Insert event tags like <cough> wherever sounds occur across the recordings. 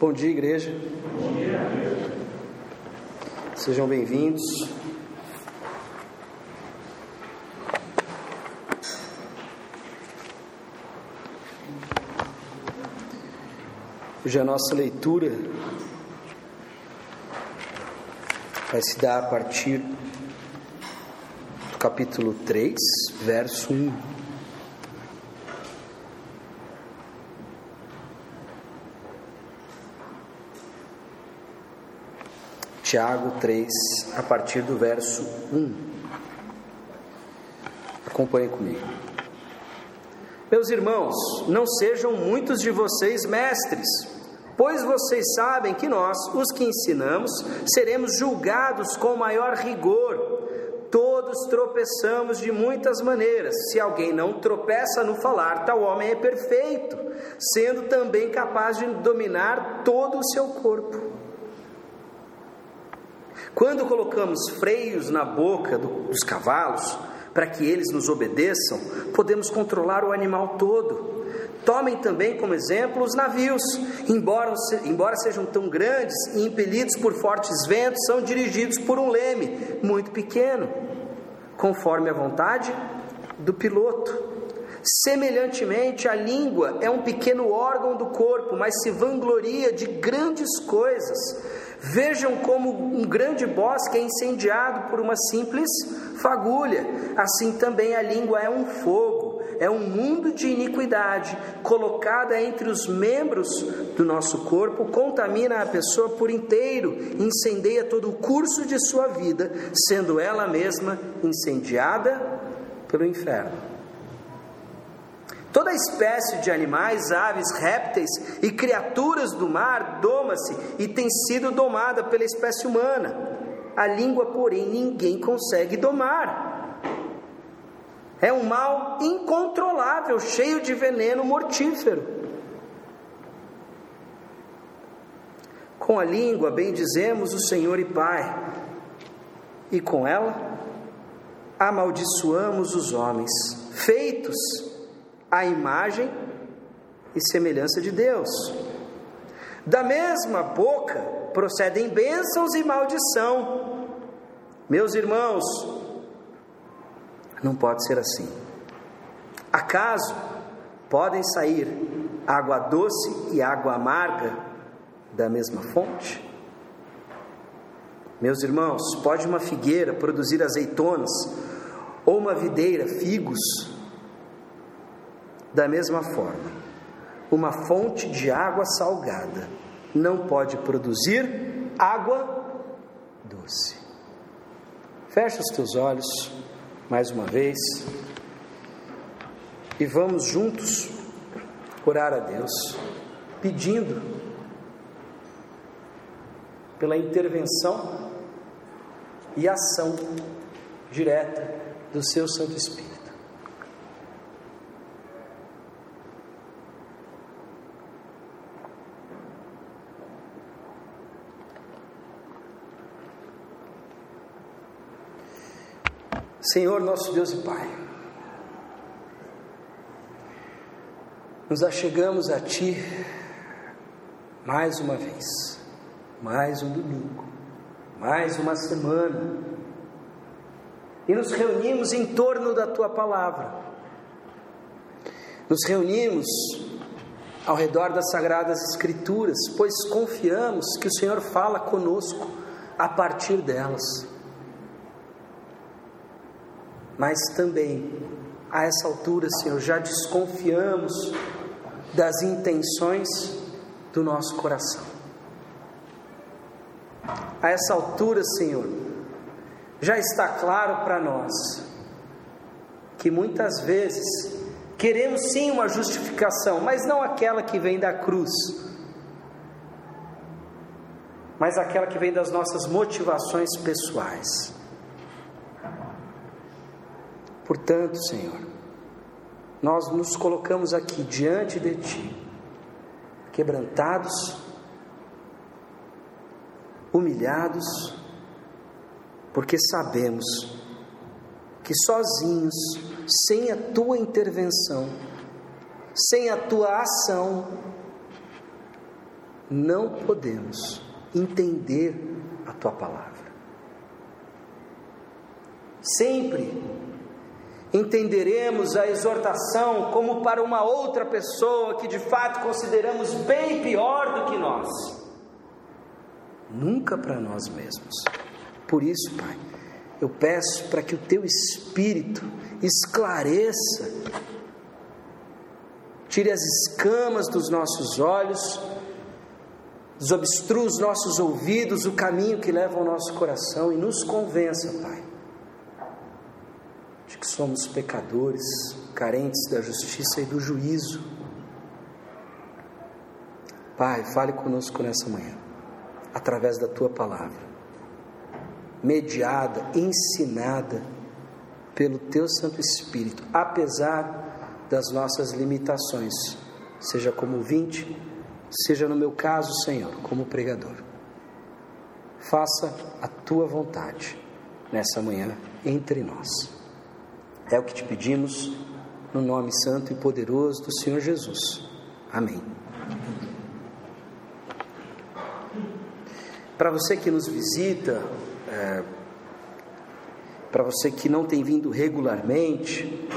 Bom dia, igreja. Bom dia. Sejam bem-vindos. Hoje a nossa leitura vai se dar a partir do capítulo 3, verso 1. Tiago 3, a partir do verso 1. Acompanhe comigo. Meus irmãos, não sejam muitos de vocês mestres, pois vocês sabem que nós, os que ensinamos, seremos julgados com maior rigor. Todos tropeçamos de muitas maneiras. Se alguém não tropeça no falar, tal homem é perfeito, sendo também capaz de dominar todo o seu corpo. Quando colocamos freios na boca do, dos cavalos, para que eles nos obedeçam, podemos controlar o animal todo. Tomem também como exemplo os navios, embora, embora sejam tão grandes e impelidos por fortes ventos, são dirigidos por um leme muito pequeno, conforme a vontade do piloto. Semelhantemente, a língua é um pequeno órgão do corpo, mas se vangloria de grandes coisas. Vejam como um grande bosque é incendiado por uma simples fagulha. Assim também a língua é um fogo, é um mundo de iniquidade, colocada entre os membros do nosso corpo, contamina a pessoa por inteiro, incendeia todo o curso de sua vida, sendo ela mesma incendiada pelo inferno. Toda espécie de animais, aves, répteis e criaturas do mar doma-se e tem sido domada pela espécie humana. A língua, porém, ninguém consegue domar. É um mal incontrolável, cheio de veneno mortífero. Com a língua bendizemos o Senhor e Pai, e com ela amaldiçoamos os homens, feitos a imagem e semelhança de Deus. Da mesma boca procedem bênçãos e maldição. Meus irmãos, não pode ser assim. Acaso podem sair água doce e água amarga da mesma fonte? Meus irmãos, pode uma figueira produzir azeitonas ou uma videira figos? Da mesma forma, uma fonte de água salgada não pode produzir água doce. Fecha os teus olhos mais uma vez e vamos juntos orar a Deus, pedindo pela intervenção e ação direta do seu Santo Espírito. Senhor nosso Deus e Pai, nos achegamos a Ti mais uma vez, mais um domingo, mais uma semana, e nos reunimos em torno da Tua palavra, nos reunimos ao redor das Sagradas Escrituras, pois confiamos que o Senhor fala conosco a partir delas mas também, a essa altura, Senhor, já desconfiamos das intenções do nosso coração. A essa altura, Senhor, já está claro para nós que muitas vezes queremos sim uma justificação, mas não aquela que vem da cruz, mas aquela que vem das nossas motivações pessoais. Portanto, Senhor, nós nos colocamos aqui diante de Ti, quebrantados, humilhados, porque sabemos que sozinhos, sem a Tua intervenção, sem a Tua ação, não podemos entender a tua palavra. Sempre entenderemos a exortação como para uma outra pessoa que de fato consideramos bem pior do que nós, nunca para nós mesmos. Por isso, Pai, eu peço para que o teu espírito esclareça, tire as escamas dos nossos olhos, desobstrua os nossos ouvidos, o caminho que leva ao nosso coração e nos convença, Pai somos pecadores, carentes da justiça e do juízo. Pai, fale conosco nessa manhã, através da tua palavra, mediada, ensinada pelo teu Santo Espírito, apesar das nossas limitações, seja como vinte, seja no meu caso, Senhor, como pregador. Faça a tua vontade nessa manhã entre nós. É o que te pedimos, no nome santo e poderoso do Senhor Jesus. Amém. Para você que nos visita, é, para você que não tem vindo regularmente,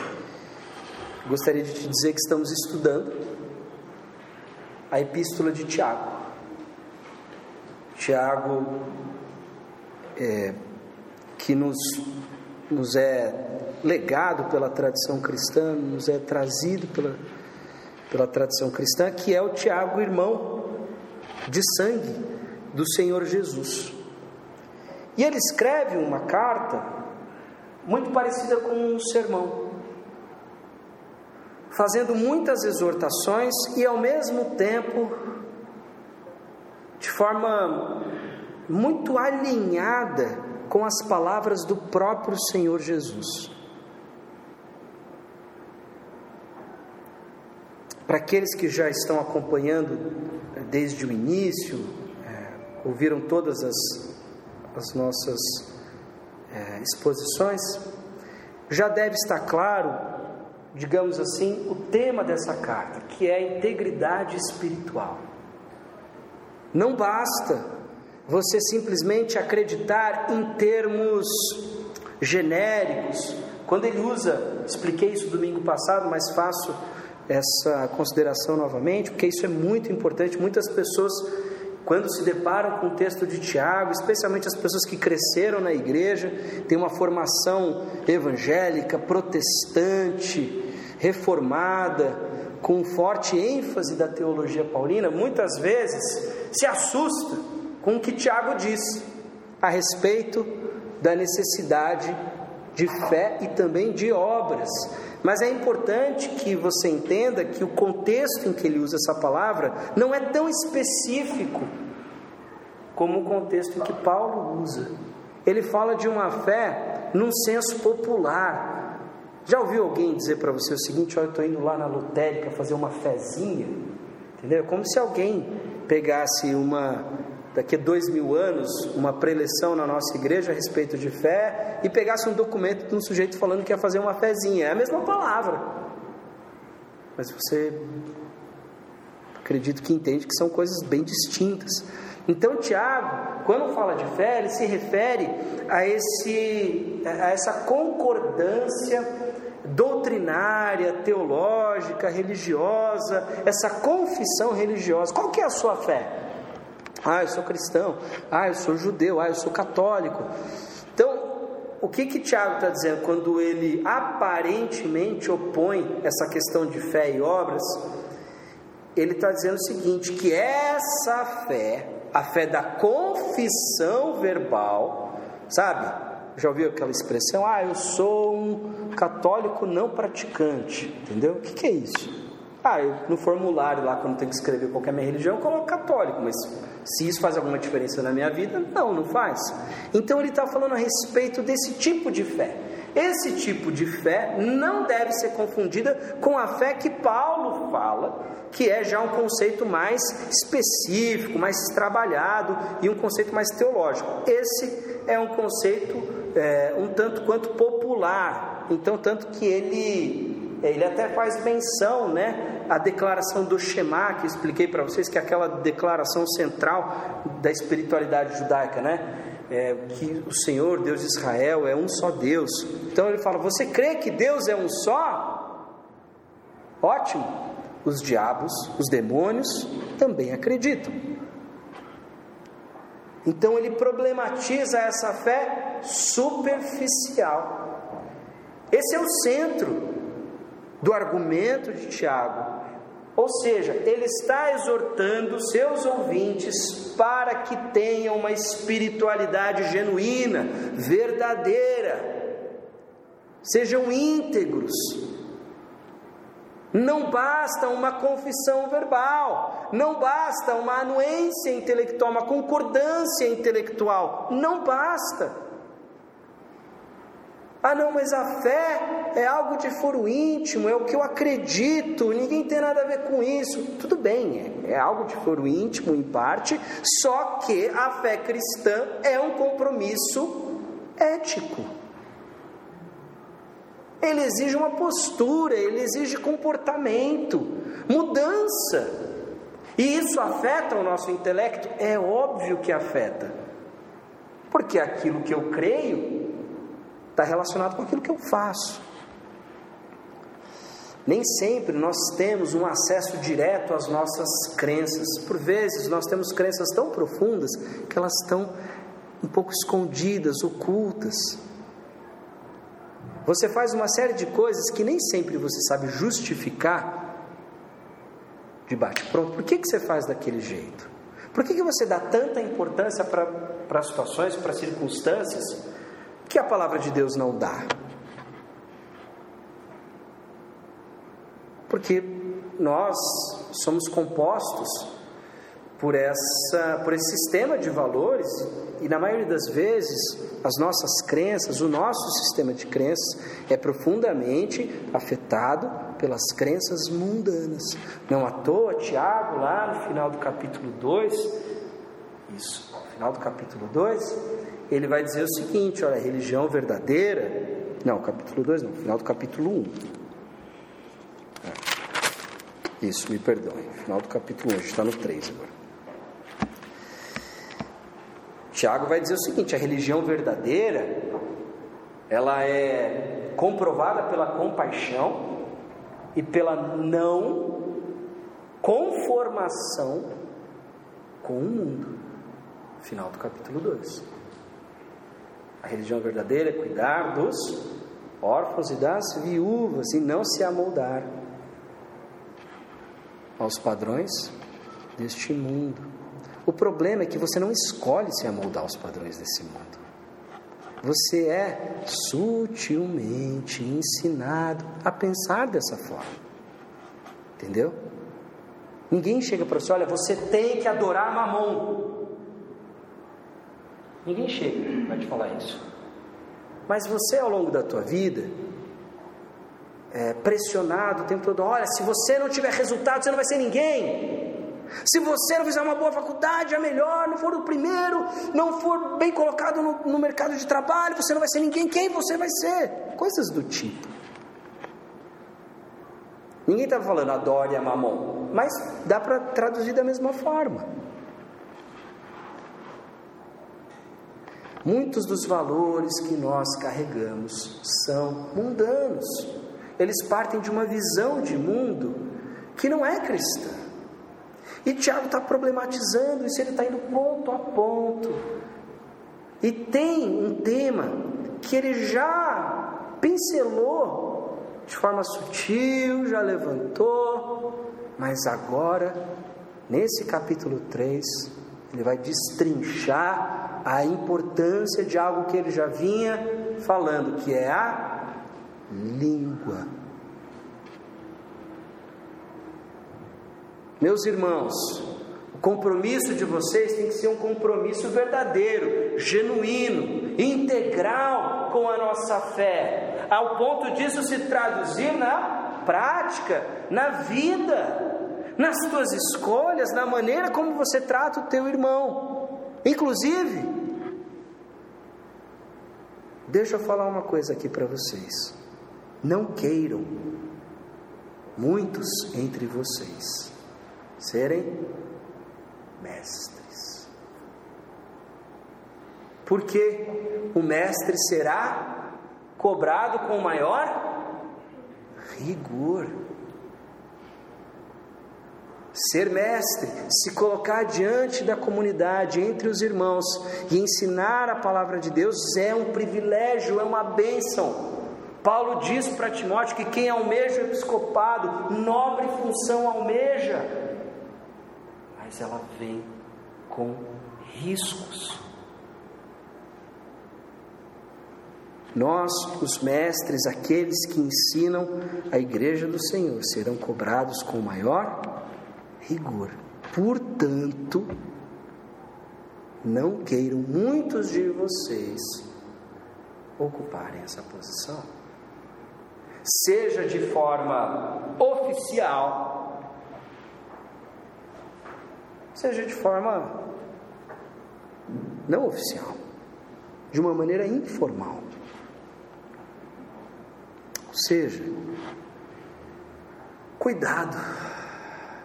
gostaria de te dizer que estamos estudando a Epístola de Tiago. Tiago, é, que nos, nos é legado pela tradição cristã, nos é trazido pela, pela tradição cristã, que é o Tiago, irmão de sangue do Senhor Jesus. E ele escreve uma carta muito parecida com um sermão, fazendo muitas exortações e ao mesmo tempo de forma muito alinhada com as palavras do próprio Senhor Jesus. Para aqueles que já estão acompanhando eh, desde o início, é, ouviram todas as, as nossas é, exposições, já deve estar claro, digamos assim, o tema dessa carta, que é a integridade espiritual. Não basta você simplesmente acreditar em termos genéricos. Quando ele usa, expliquei isso domingo passado, mas faço essa consideração novamente, porque isso é muito importante. Muitas pessoas, quando se deparam com o texto de Tiago, especialmente as pessoas que cresceram na igreja, têm uma formação evangélica, protestante, reformada, com forte ênfase da teologia paulina, muitas vezes se assusta com o que Tiago diz a respeito da necessidade de fé e também de obras. Mas é importante que você entenda que o contexto em que ele usa essa palavra não é tão específico como o contexto em que Paulo usa. Ele fala de uma fé num senso popular. Já ouviu alguém dizer para você o seguinte: Olha, eu estou indo lá na lotérica fazer uma fezinha? Entendeu? É como se alguém pegasse uma daqui a dois mil anos, uma preleção na nossa igreja a respeito de fé e pegasse um documento de um sujeito falando que ia fazer uma fezinha. É a mesma palavra. Mas você acredito que entende que são coisas bem distintas. Então, Tiago, quando fala de fé, ele se refere a, esse, a essa concordância doutrinária, teológica, religiosa, essa confissão religiosa. Qual que é a sua fé? Ah, eu sou cristão. Ah, eu sou judeu. Ah, eu sou católico. Então, o que que Tiago está dizendo quando ele aparentemente opõe essa questão de fé e obras? Ele está dizendo o seguinte: que essa fé, a fé da confissão verbal, sabe? Já ouviu aquela expressão? Ah, eu sou um católico não praticante. Entendeu? O que, que é isso? Ah, eu, no formulário lá, quando tem que escrever qual a minha religião, eu coloco católico, mas se isso faz alguma diferença na minha vida, não, não faz. Então ele está falando a respeito desse tipo de fé. Esse tipo de fé não deve ser confundida com a fé que Paulo fala, que é já um conceito mais específico, mais trabalhado e um conceito mais teológico. Esse é um conceito é, um tanto quanto popular, então tanto que ele ele até faz menção, né, a declaração do Shema, que expliquei para vocês, que é aquela declaração central da espiritualidade judaica, né? É, que o Senhor, Deus de Israel, é um só Deus. Então ele fala: Você crê que Deus é um só? Ótimo. Os diabos, os demônios também acreditam. Então ele problematiza essa fé superficial. Esse é o centro do argumento de Tiago. Ou seja, ele está exortando seus ouvintes para que tenham uma espiritualidade genuína, verdadeira, sejam íntegros. Não basta uma confissão verbal, não basta uma anuência intelectual, uma concordância intelectual, não basta. Ah, não, mas a fé é algo de foro íntimo, é o que eu acredito, ninguém tem nada a ver com isso. Tudo bem, é, é algo de foro íntimo em parte, só que a fé cristã é um compromisso ético. Ele exige uma postura, ele exige comportamento, mudança. E isso afeta o nosso intelecto? É óbvio que afeta. Porque aquilo que eu creio está relacionado com aquilo que eu faço. Nem sempre nós temos um acesso direto às nossas crenças. Por vezes nós temos crenças tão profundas que elas estão um pouco escondidas, ocultas. Você faz uma série de coisas que nem sempre você sabe justificar de bate-pronto. Por que, que você faz daquele jeito? Por que, que você dá tanta importância para situações, para circunstâncias que a palavra de Deus não dá? Porque nós somos compostos por, essa, por esse sistema de valores e, na maioria das vezes, as nossas crenças, o nosso sistema de crenças é profundamente afetado pelas crenças mundanas. Não à toa, Tiago, lá no final do capítulo 2, isso, no final do capítulo 2, ele vai dizer o seguinte: olha, a religião verdadeira. Não, capítulo 2 não, final do capítulo 1. Um. É. Isso, me perdoe. Final do capítulo 1, um, a gente está no 3 agora. Tiago vai dizer o seguinte: a religião verdadeira, ela é comprovada pela compaixão e pela não conformação com o mundo. Final do capítulo 2. A religião verdadeira é cuidar dos órfãos e das viúvas e não se amoldar aos padrões deste mundo. O problema é que você não escolhe se amoldar aos padrões desse mundo. Você é sutilmente ensinado a pensar dessa forma. Entendeu? Ninguém chega para você, olha, você tem que adorar Mamon. Ninguém chega para te falar isso. Mas você, ao longo da tua vida, é, pressionado o tempo todo, olha, se você não tiver resultado, você não vai ser ninguém. Se você não fizer uma boa faculdade, é melhor, não for o primeiro, não for bem colocado no, no mercado de trabalho, você não vai ser ninguém. Quem você vai ser? Coisas do tipo. Ninguém está falando adore a mamon, mas dá para traduzir da mesma forma. Muitos dos valores que nós carregamos são mundanos. Eles partem de uma visão de mundo que não é cristã. E Tiago está problematizando isso, ele está indo ponto a ponto. E tem um tema que ele já pincelou de forma sutil, já levantou, mas agora, nesse capítulo 3, ele vai destrinchar a importância de algo que ele já vinha falando, que é a língua. Meus irmãos, o compromisso de vocês tem que ser um compromisso verdadeiro, genuíno, integral com a nossa fé, ao ponto disso se traduzir na prática, na vida, nas tuas escolhas, na maneira como você trata o teu irmão. Inclusive, deixa eu falar uma coisa aqui para vocês. Não queiram muitos entre vocês serem mestres. Porque o mestre será cobrado com maior rigor. Ser mestre, se colocar diante da comunidade, entre os irmãos e ensinar a palavra de Deus é um privilégio, é uma bênção. Paulo diz para Timóteo que quem almeja o episcopado, nobre função almeja, mas ela vem com riscos. Nós, os mestres, aqueles que ensinam a igreja do Senhor, serão cobrados com maior rigor. Portanto, não queiram muitos de vocês ocuparem essa posição seja de forma oficial, seja de forma não oficial, de uma maneira informal. Ou seja, cuidado,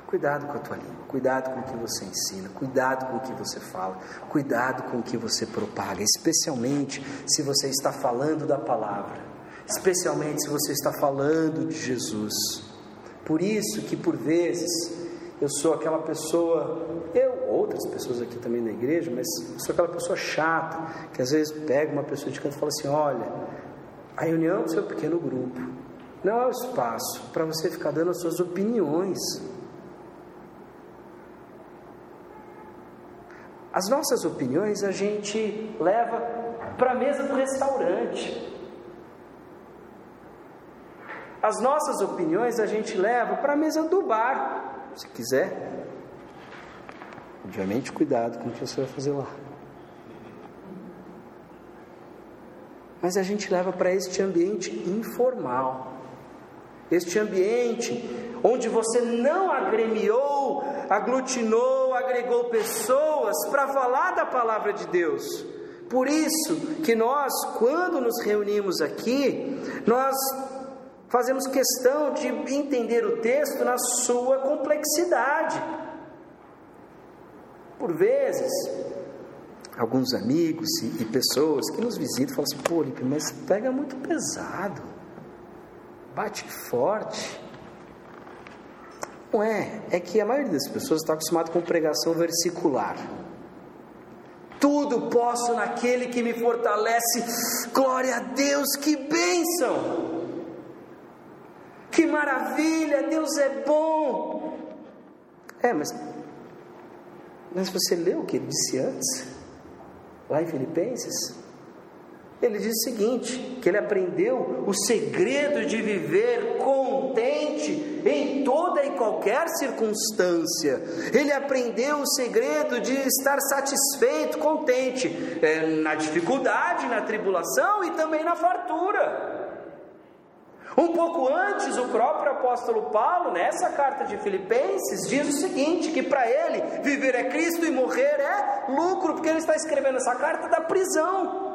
cuidado com a tua língua, cuidado com o que você ensina, cuidado com o que você fala, cuidado com o que você propaga, especialmente se você está falando da palavra especialmente se você está falando de Jesus. Por isso que por vezes eu sou aquela pessoa, eu, outras pessoas aqui também na igreja, mas sou aquela pessoa chata, que às vezes pega uma pessoa de canto e fala assim: olha, a reunião do seu pequeno grupo não é o espaço para você ficar dando as suas opiniões. As nossas opiniões a gente leva para a mesa do restaurante. As nossas opiniões a gente leva para a mesa do bar, se quiser. Obviamente, cuidado com o que você vai fazer lá. Mas a gente leva para este ambiente informal. Este ambiente onde você não agremiou, aglutinou, agregou pessoas para falar da palavra de Deus. Por isso que nós, quando nos reunimos aqui, nós fazemos questão de entender o texto na sua complexidade. Por vezes, alguns amigos e, pessoas que nos visitam falam assim: pô, Lipe, mas pega muito pesado, bate forte. Não é, é que a maioria das pessoas está acostumada com pregação versicular. Tudo posso naquele que me fortalece, glória a Deus, que bênção! Que maravilha, Deus é bom. É, mas, mas você leu o que ele disse antes? Lá em Filipenses? Ele diz o seguinte: que ele aprendeu o segredo de viver contente em toda e qualquer circunstância. Ele aprendeu o segredo de estar satisfeito, contente é, na dificuldade, na tribulação e também na fartura. Um pouco antes, o próprio apóstolo Paulo, nessa carta de Filipenses, diz o seguinte: que para ele viver é Cristo e morrer é lucro, porque ele está escrevendo essa carta da prisão.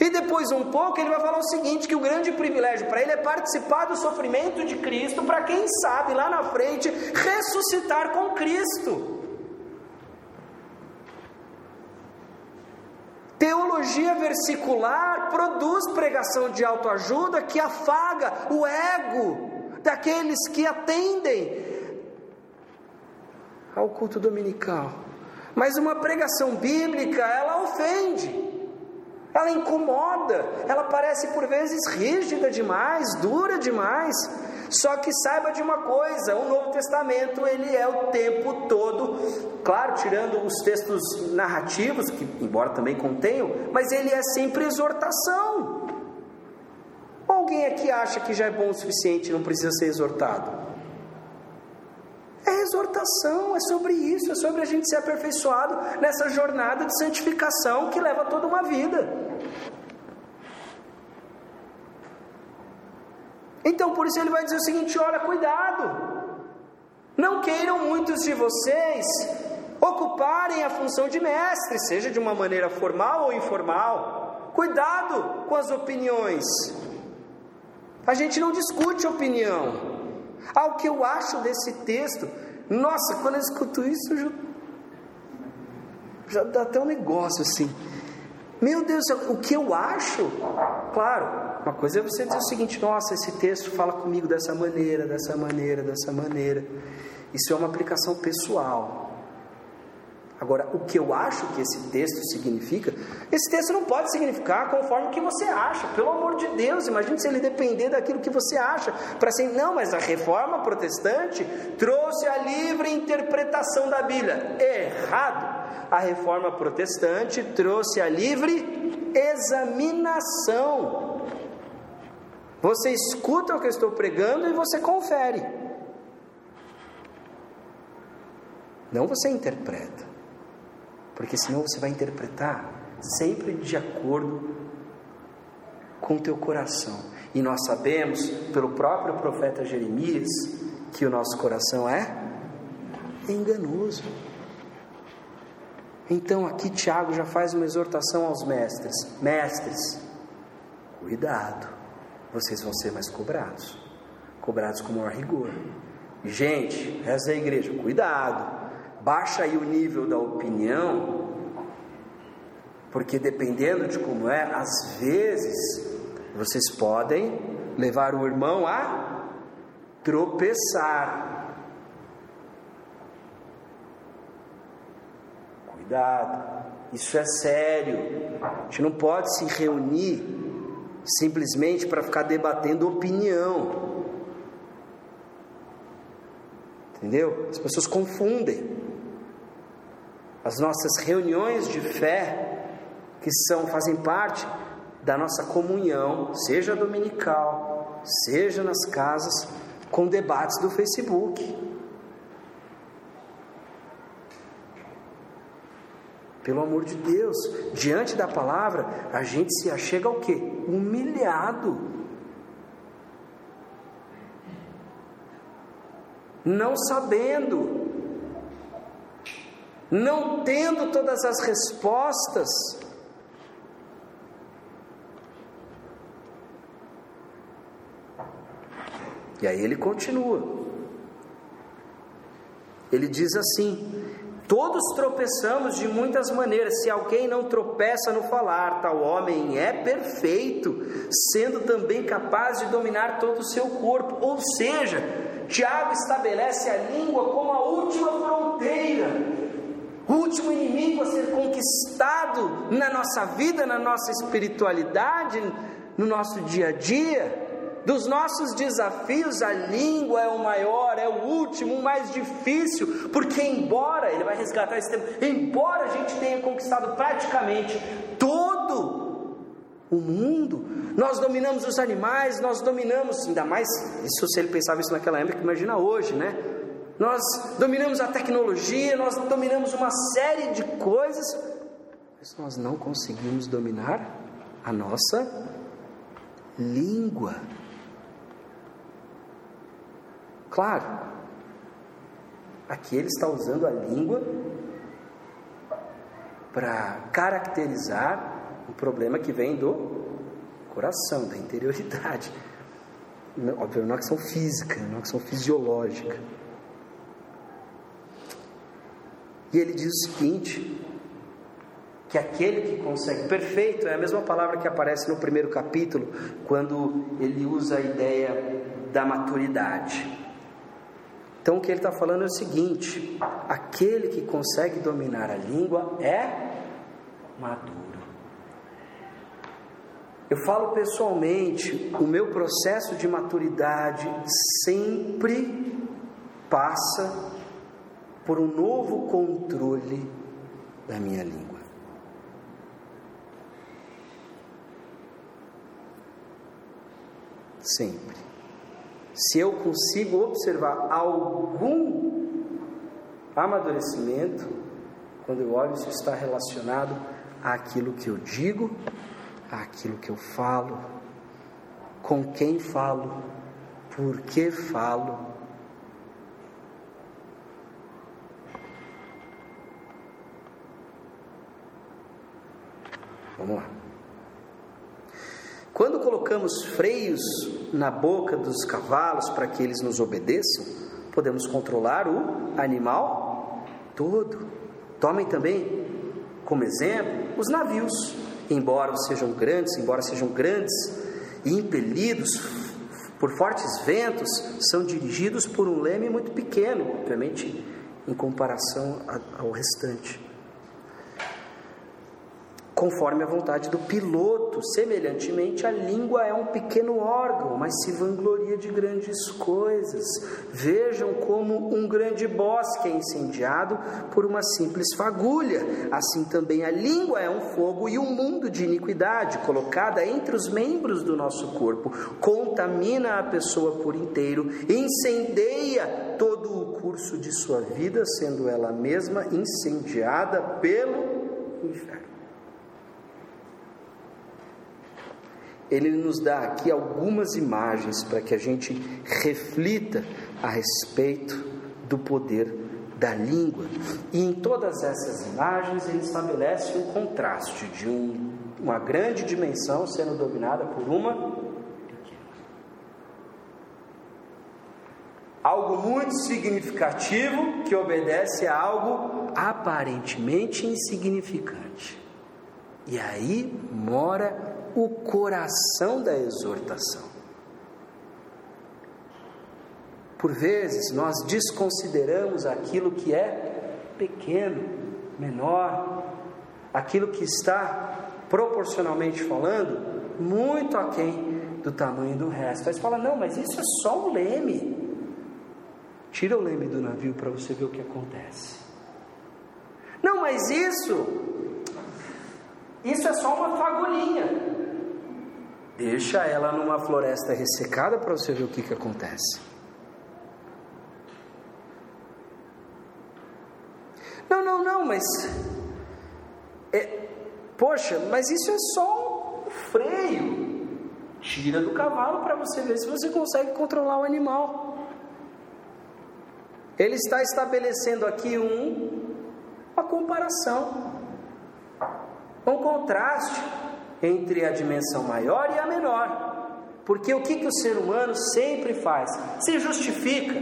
E depois, um pouco, ele vai falar o seguinte: que o grande privilégio para ele é participar do sofrimento de Cristo, para quem sabe lá na frente ressuscitar com Cristo. Teologia versicular produz pregação de autoajuda que afaga o ego daqueles que atendem ao culto dominical. Mas uma pregação bíblica, ela ofende ela incomoda, ela parece por vezes rígida demais, dura demais. Só que saiba de uma coisa, o Novo Testamento ele é o tempo todo, claro, tirando os textos narrativos, que embora também contenham, mas ele é sempre exortação. Alguém aqui acha que já é bom o suficiente não precisa ser exortado? Exortação, é sobre isso, é sobre a gente ser aperfeiçoado nessa jornada de santificação que leva toda uma vida. Então por isso ele vai dizer o seguinte: olha, cuidado, não queiram muitos de vocês ocuparem a função de mestre, seja de uma maneira formal ou informal. Cuidado com as opiniões. A gente não discute opinião. Ah, o que eu acho desse texto? Nossa, quando eu escuto isso, já, já dá até um negócio assim. Meu Deus, o que eu acho? Claro, uma coisa é você dizer o seguinte: nossa, esse texto fala comigo dessa maneira, dessa maneira, dessa maneira. Isso é uma aplicação pessoal. Agora, o que eu acho que esse texto significa, esse texto não pode significar conforme o que você acha, pelo amor de Deus, imagine se ele depender daquilo que você acha, para ser, não, mas a reforma protestante trouxe a livre interpretação da Bíblia. Errado. A reforma protestante trouxe a livre examinação. Você escuta o que eu estou pregando e você confere. Não você interpreta porque senão você vai interpretar sempre de acordo com o teu coração. E nós sabemos, pelo próprio profeta Jeremias, que o nosso coração é enganoso. Então aqui Tiago já faz uma exortação aos mestres: mestres, cuidado, vocês vão ser mais cobrados, cobrados com maior rigor. Gente, reza a igreja, cuidado, baixa aí o nível da opinião, porque dependendo de como é, às vezes vocês podem levar o irmão a tropeçar. Cuidado, isso é sério. A gente não pode se reunir simplesmente para ficar debatendo opinião. Entendeu? As pessoas confundem as nossas reuniões de fé, que são fazem parte da nossa comunhão, seja dominical, seja nas casas, com debates do Facebook. Pelo amor de Deus, diante da palavra, a gente se achega ao quê? Humilhado. Não sabendo não tendo todas as respostas, E aí ele continua. Ele diz assim: Todos tropeçamos de muitas maneiras. Se alguém não tropeça no falar, tal homem é perfeito, sendo também capaz de dominar todo o seu corpo. Ou seja, Tiago estabelece a língua como a última fronteira último inimigo a ser conquistado na nossa vida, na nossa espiritualidade, no nosso dia a dia. Dos nossos desafios, a língua é o maior, é o último, o mais difícil, porque, embora, ele vai resgatar esse tempo, embora a gente tenha conquistado praticamente todo o mundo, nós dominamos os animais, nós dominamos, ainda mais, isso se ele pensava isso naquela época, imagina hoje, né? Nós dominamos a tecnologia, nós dominamos uma série de coisas, mas nós não conseguimos dominar a nossa língua. Claro, aqui ele está usando a língua para caracterizar o problema que vem do coração, da interioridade. Obviamente, não é uma questão física, não é uma questão fisiológica. E ele diz o seguinte: que aquele que consegue, perfeito é a mesma palavra que aparece no primeiro capítulo, quando ele usa a ideia da maturidade. Então o que ele está falando é o seguinte: aquele que consegue dominar a língua é maduro. Eu falo pessoalmente, o meu processo de maturidade sempre passa por um novo controle da minha língua. Sempre. Se eu consigo observar algum amadurecimento, quando eu olho, isso está relacionado àquilo que eu digo, àquilo que eu falo, com quem falo, por que falo Vamos lá. Quando colocamos freios na boca dos cavalos para que eles nos obedeçam, podemos controlar o animal todo. Tomem também como exemplo os navios, embora sejam grandes, embora sejam grandes e impelidos por fortes ventos, são dirigidos por um leme muito pequeno, obviamente, em comparação ao restante conforme a vontade do piloto. Semelhantemente, a língua é um pequeno órgão, mas se vangloria de grandes coisas. Vejam como um grande bosque é incendiado por uma simples fagulha. Assim também a língua é um fogo e um mundo de iniquidade colocada entre os membros do nosso corpo. Contamina a pessoa por inteiro, incendeia todo o curso de sua vida, sendo ela mesma incendiada pelo inferno. Ele nos dá aqui algumas imagens para que a gente reflita a respeito do poder da língua. E em todas essas imagens ele estabelece um contraste de um, uma grande dimensão sendo dominada por uma. Algo muito significativo que obedece a algo aparentemente insignificante. E aí mora o coração da exortação. Por vezes nós desconsideramos aquilo que é pequeno, menor, aquilo que está proporcionalmente falando muito aquém do tamanho do resto. Aí você fala: não, mas isso é só um leme. Tira o leme do navio para você ver o que acontece. Não, mas isso, isso é só uma fagulhinha. Deixa ela numa floresta ressecada para você ver o que, que acontece. Não, não, não, mas. É, poxa, mas isso é só um freio. Tira do cavalo para você ver se você consegue controlar o animal. Ele está estabelecendo aqui um, uma comparação, um contraste entre a dimensão maior e a menor. Porque o que, que o ser humano sempre faz? Se justifica.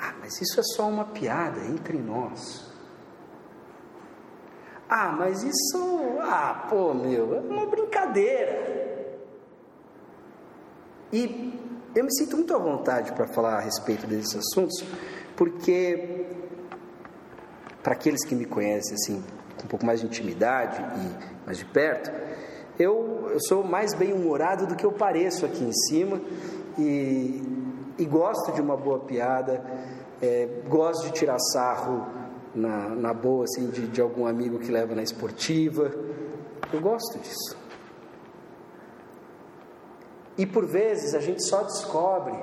Ah, mas isso é só uma piada entre nós. Ah, mas isso. Ah, pô, meu, é uma brincadeira. E eu me sinto muito à vontade para falar a respeito desses assuntos, porque, para aqueles que me conhecem assim, com um pouco mais de intimidade e mais de perto, eu, eu sou mais bem-humorado do que eu pareço aqui em cima e, e gosto de uma boa piada, é, gosto de tirar sarro na, na boa, assim, de, de algum amigo que leva na esportiva. Eu gosto disso. E por vezes a gente só descobre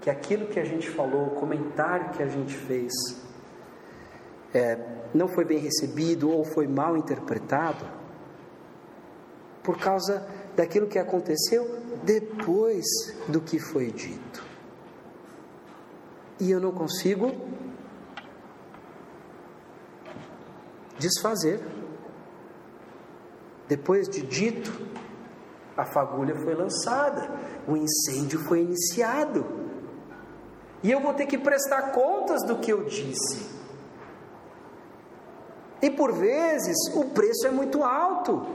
que aquilo que a gente falou, o comentário que a gente fez, é, não foi bem recebido ou foi mal interpretado por causa daquilo que aconteceu depois do que foi dito. E eu não consigo desfazer. Depois de dito, a fagulha foi lançada, o incêndio foi iniciado. E eu vou ter que prestar contas do que eu disse. E por vezes o preço é muito alto.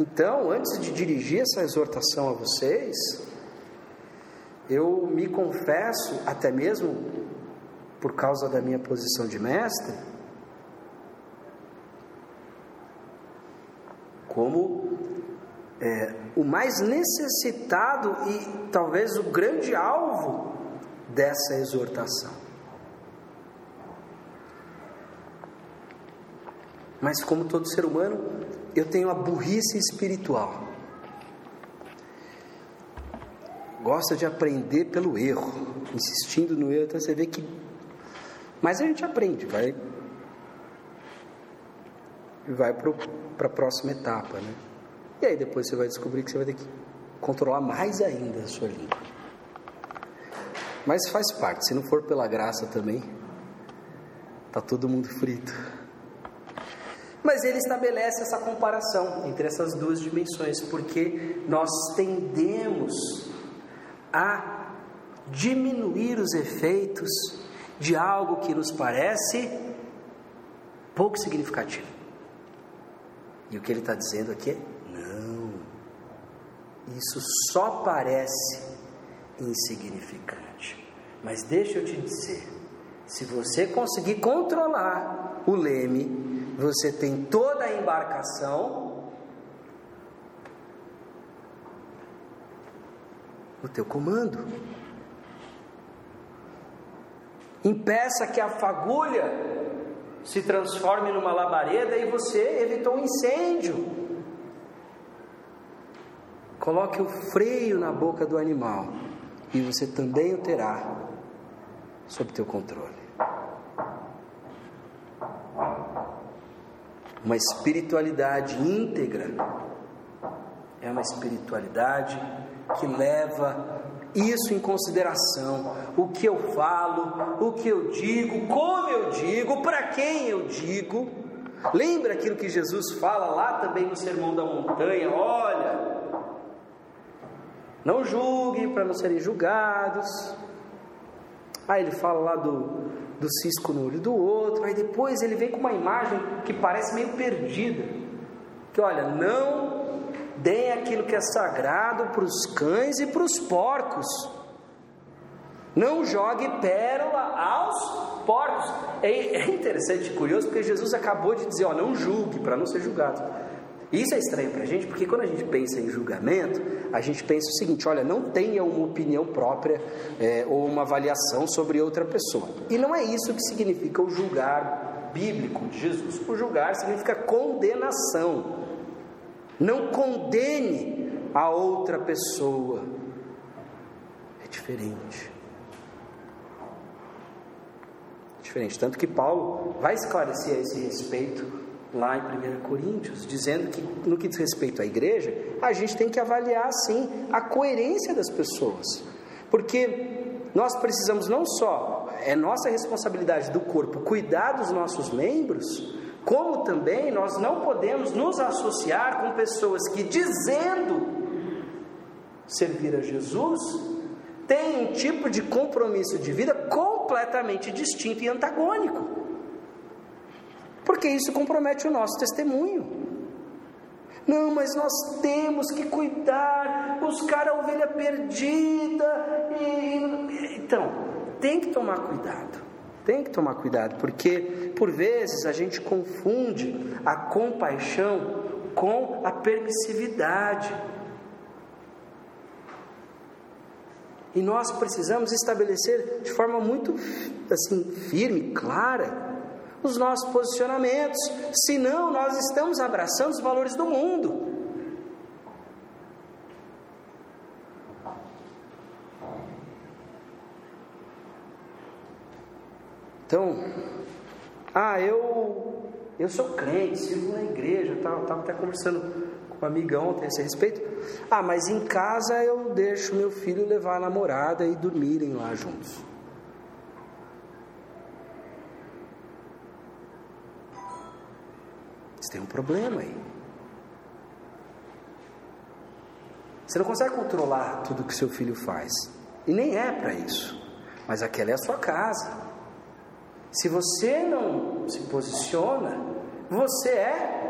Então, antes de dirigir essa exortação a vocês, eu me confesso, até mesmo por causa da minha posição de mestre, como é, o mais necessitado e talvez o grande alvo dessa exortação. Mas, como todo ser humano, eu tenho a burrice espiritual. Gosta de aprender pelo erro, insistindo no erro, então você vê que. Mas a gente aprende, vai. Vai para a próxima etapa, né? E aí depois você vai descobrir que você vai ter que controlar mais ainda a sua língua. Mas faz parte, se não for pela graça também, Está todo mundo frito. Mas ele estabelece essa comparação entre essas duas dimensões, porque nós tendemos a diminuir os efeitos de algo que nos parece pouco significativo. E o que ele está dizendo aqui é: não, isso só parece insignificante. Mas deixa eu te dizer: se você conseguir controlar o leme, você tem toda a embarcação no teu comando. Impeça que a fagulha se transforme numa labareda e você evitou um incêndio. Coloque o freio na boca do animal e você também o terá sob teu controle. Uma espiritualidade íntegra é uma espiritualidade que leva isso em consideração. O que eu falo, o que eu digo, como eu digo, para quem eu digo. Lembra aquilo que Jesus fala lá também no Sermão da Montanha? Olha, não julguem para não serem julgados. Aí ele fala lá do, do cisco no olho do outro. Aí depois ele vem com uma imagem que parece meio perdida. Que olha, não Deem aquilo que é sagrado para os cães e para os porcos. Não jogue pérola aos porcos. É, é interessante curioso porque Jesus acabou de dizer: ó, não julgue para não ser julgado. Isso é estranho para a gente porque quando a gente pensa em julgamento, a gente pensa o seguinte: olha, não tenha uma opinião própria é, ou uma avaliação sobre outra pessoa. E não é isso que significa o julgar bíblico de Jesus. O julgar significa condenação. Não condene a outra pessoa. É diferente. É diferente. Tanto que Paulo vai esclarecer a esse respeito lá em 1 Coríntios, dizendo que no que diz respeito à igreja, a gente tem que avaliar sim a coerência das pessoas. Porque nós precisamos não só, é nossa responsabilidade do corpo cuidar dos nossos membros, como também nós não podemos nos associar com pessoas que, dizendo servir a Jesus, têm um tipo de compromisso de vida completamente distinto e antagônico. Porque isso compromete o nosso testemunho. Não, mas nós temos que cuidar, buscar a ovelha perdida. E... Então, tem que tomar cuidado. Tem que tomar cuidado, porque por vezes a gente confunde a compaixão com a permissividade. E nós precisamos estabelecer de forma muito assim firme, clara, os nossos posicionamentos, senão nós estamos abraçando os valores do mundo. Então, ah, eu eu sou crente, sirvo na igreja, tal, estava até conversando com um amigão ontem a esse respeito. Ah, mas em casa eu deixo meu filho levar a namorada e dormirem lá juntos. Tem um problema aí. Você não consegue controlar tudo que seu filho faz. E nem é para isso. Mas aquela é a sua casa. Se você não se posiciona, você é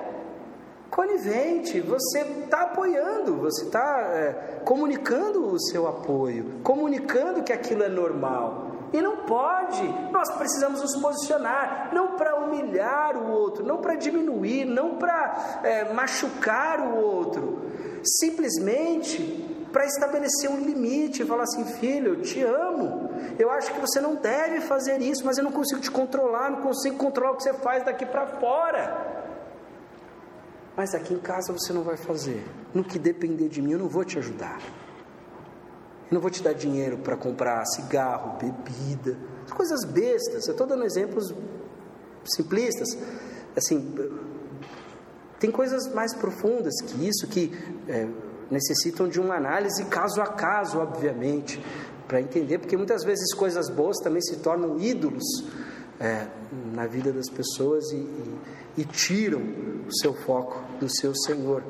conivente, você está apoiando, você está é, comunicando o seu apoio, comunicando que aquilo é normal. E não pode, nós precisamos nos posicionar, não para humilhar o outro, não para diminuir, não para é, machucar o outro, simplesmente para estabelecer um limite, falar assim: filho, eu te amo, eu acho que você não deve fazer isso, mas eu não consigo te controlar, não consigo controlar o que você faz daqui para fora. Mas aqui em casa você não vai fazer. No que depender de mim, eu não vou te ajudar. Eu não vou te dar dinheiro para comprar cigarro, bebida, coisas bestas. Eu estou dando exemplos simplistas. Assim, tem coisas mais profundas que isso que é, necessitam de uma análise caso a caso, obviamente, para entender, porque muitas vezes coisas boas também se tornam ídolos é, na vida das pessoas e, e, e tiram o seu foco do seu Senhor.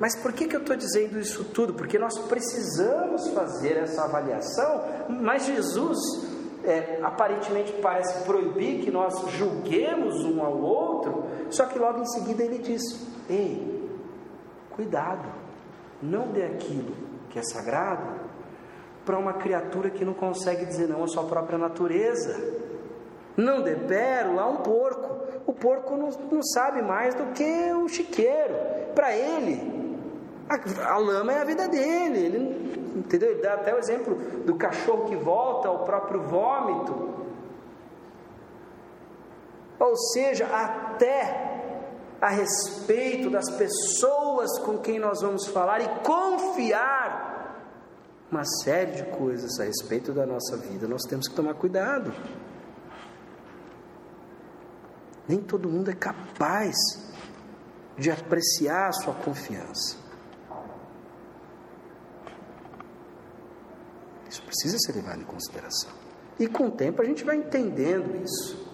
Mas por que, que eu estou dizendo isso tudo? Porque nós precisamos fazer essa avaliação, mas Jesus é, aparentemente parece proibir que nós julguemos um ao outro, só que logo em seguida ele diz: Ei, cuidado, não dê aquilo que é sagrado para uma criatura que não consegue dizer não à sua própria natureza. Não dê pérola a um porco. O porco não, não sabe mais do que o chiqueiro. Para ele, a, a, lama é a vida dele. Ele, entendeu? Ele dá até o exemplo do cachorro que volta ao próprio vômito. Ou seja, até a respeito das pessoas com quem nós vamos falar e confiar uma série de coisas a respeito da nossa vida, nós temos que tomar cuidado. Nem todo mundo é capaz de apreciar a sua confiança. Precisa ser levado em consideração. E com o tempo a gente vai entendendo isso.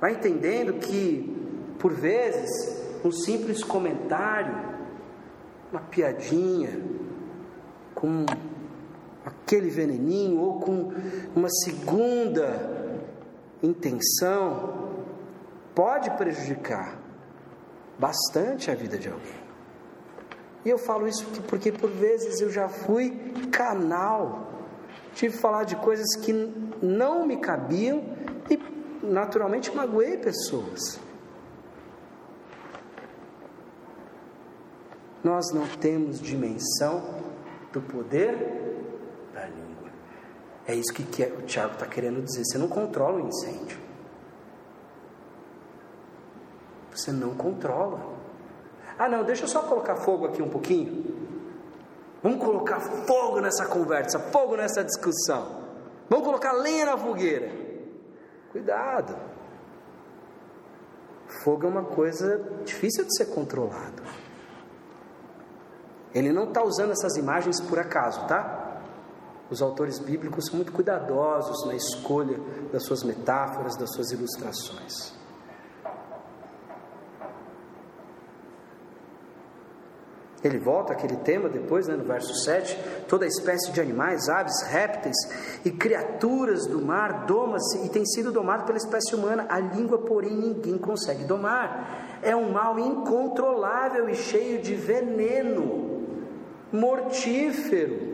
Vai entendendo que, por vezes, um simples comentário, uma piadinha, com aquele veneninho ou com uma segunda intenção, pode prejudicar bastante a vida de alguém. E eu falo isso porque por vezes eu já fui canal, tive que falar de coisas que não me cabiam e naturalmente magoei pessoas. Nós não temos dimensão do poder da língua. É isso que o Tiago está querendo dizer. Você não controla o incêndio. Você não controla. Ah, não, deixa eu só colocar fogo aqui um pouquinho. Vamos colocar fogo nessa conversa, fogo nessa discussão. Vamos colocar lenha na fogueira. Cuidado. Fogo é uma coisa difícil de ser controlado. Ele não está usando essas imagens por acaso, tá? Os autores bíblicos são muito cuidadosos na escolha das suas metáforas, das suas ilustrações. Ele volta àquele tema depois, né, no verso 7: toda espécie de animais, aves, répteis e criaturas do mar doma-se e tem sido domado pela espécie humana. A língua, porém, ninguém consegue domar. É um mal incontrolável e cheio de veneno, mortífero.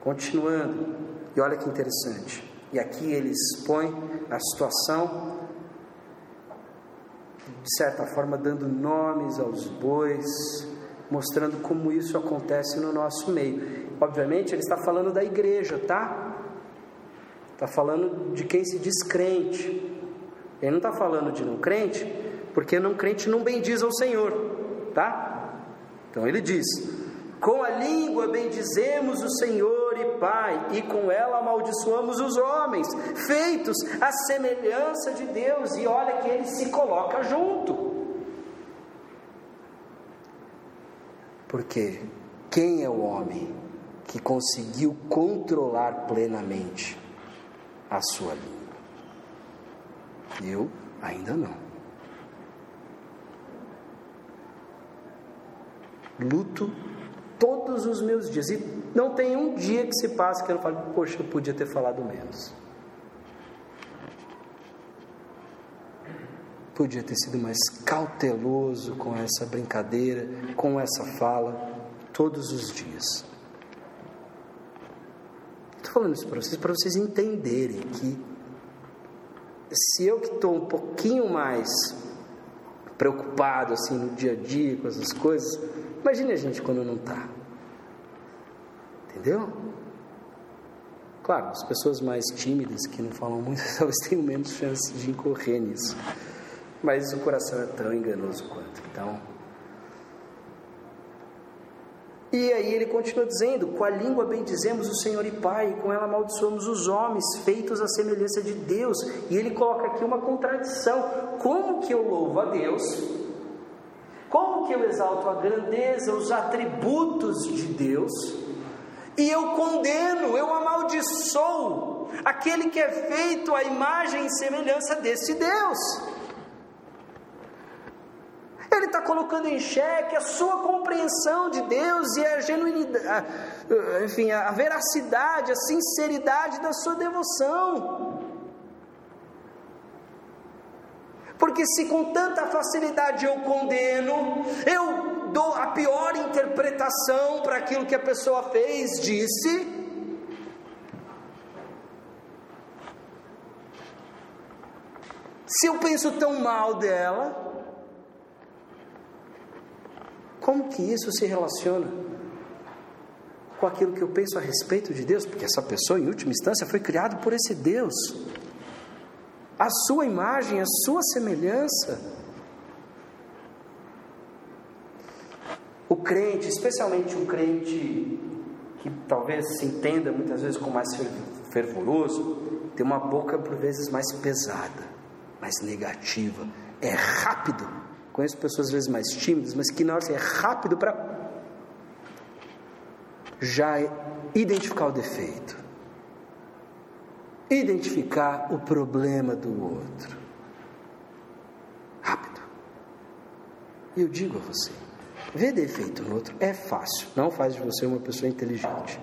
Continuando, e olha que interessante. E aqui ele expõe a situação, de certa forma, dando nomes aos bois, mostrando como isso acontece no nosso meio. Obviamente, ele está falando da igreja, tá? Está falando de quem se diz crente. Ele não está falando de não crente, porque não crente não bendiz ao Senhor, tá? Então ele diz: com a língua bendizemos o Senhor e Pai, e com ela amaldiçoamos os homens, feitos à semelhança de Deus, e olha que ele se coloca junto. Porque quem é o homem que conseguiu controlar plenamente a sua língua? Eu ainda não. Luto todos os meus dias. E não tem um dia que se passe que eu não fale, poxa, eu podia ter falado menos. Podia ter sido mais cauteloso com essa brincadeira, com essa fala, todos os dias. Estou falando isso para vocês, para vocês entenderem que se eu que estou um pouquinho mais preocupado assim no dia a dia com essas coisas, Imagine a gente quando não está. Entendeu? Claro, as pessoas mais tímidas, que não falam muito, <laughs> talvez tenham menos chance de incorrer nisso. Mas o coração é tão enganoso quanto. Então. E aí ele continua dizendo: Com a língua bendizemos o Senhor e Pai, com ela amaldiçoamos os homens, feitos à semelhança de Deus. E ele coloca aqui uma contradição: Como que eu louvo a Deus? Que eu exalto a grandeza, os atributos de Deus, e eu condeno, eu amaldiçoo aquele que é feito à imagem e semelhança desse Deus? Ele está colocando em xeque a sua compreensão de Deus e a genuinidade, enfim, a veracidade, a sinceridade da sua devoção. Porque se com tanta facilidade eu condeno, eu dou a pior interpretação para aquilo que a pessoa fez, disse, se eu penso tão mal dela, como que isso se relaciona com aquilo que eu penso a respeito de Deus? Porque essa pessoa, em última instância, foi criada por esse Deus, a sua imagem, a sua semelhança. O crente, especialmente o crente que talvez se entenda muitas vezes com mais fervoroso, tem uma boca por vezes mais pesada, mais negativa, é rápido. Conheço pessoas às vezes mais tímidas, mas que na hora é rápido para já identificar o defeito, identificar o problema do outro. Rápido. E eu digo a você: ver defeito no outro é fácil, não faz de você uma pessoa inteligente.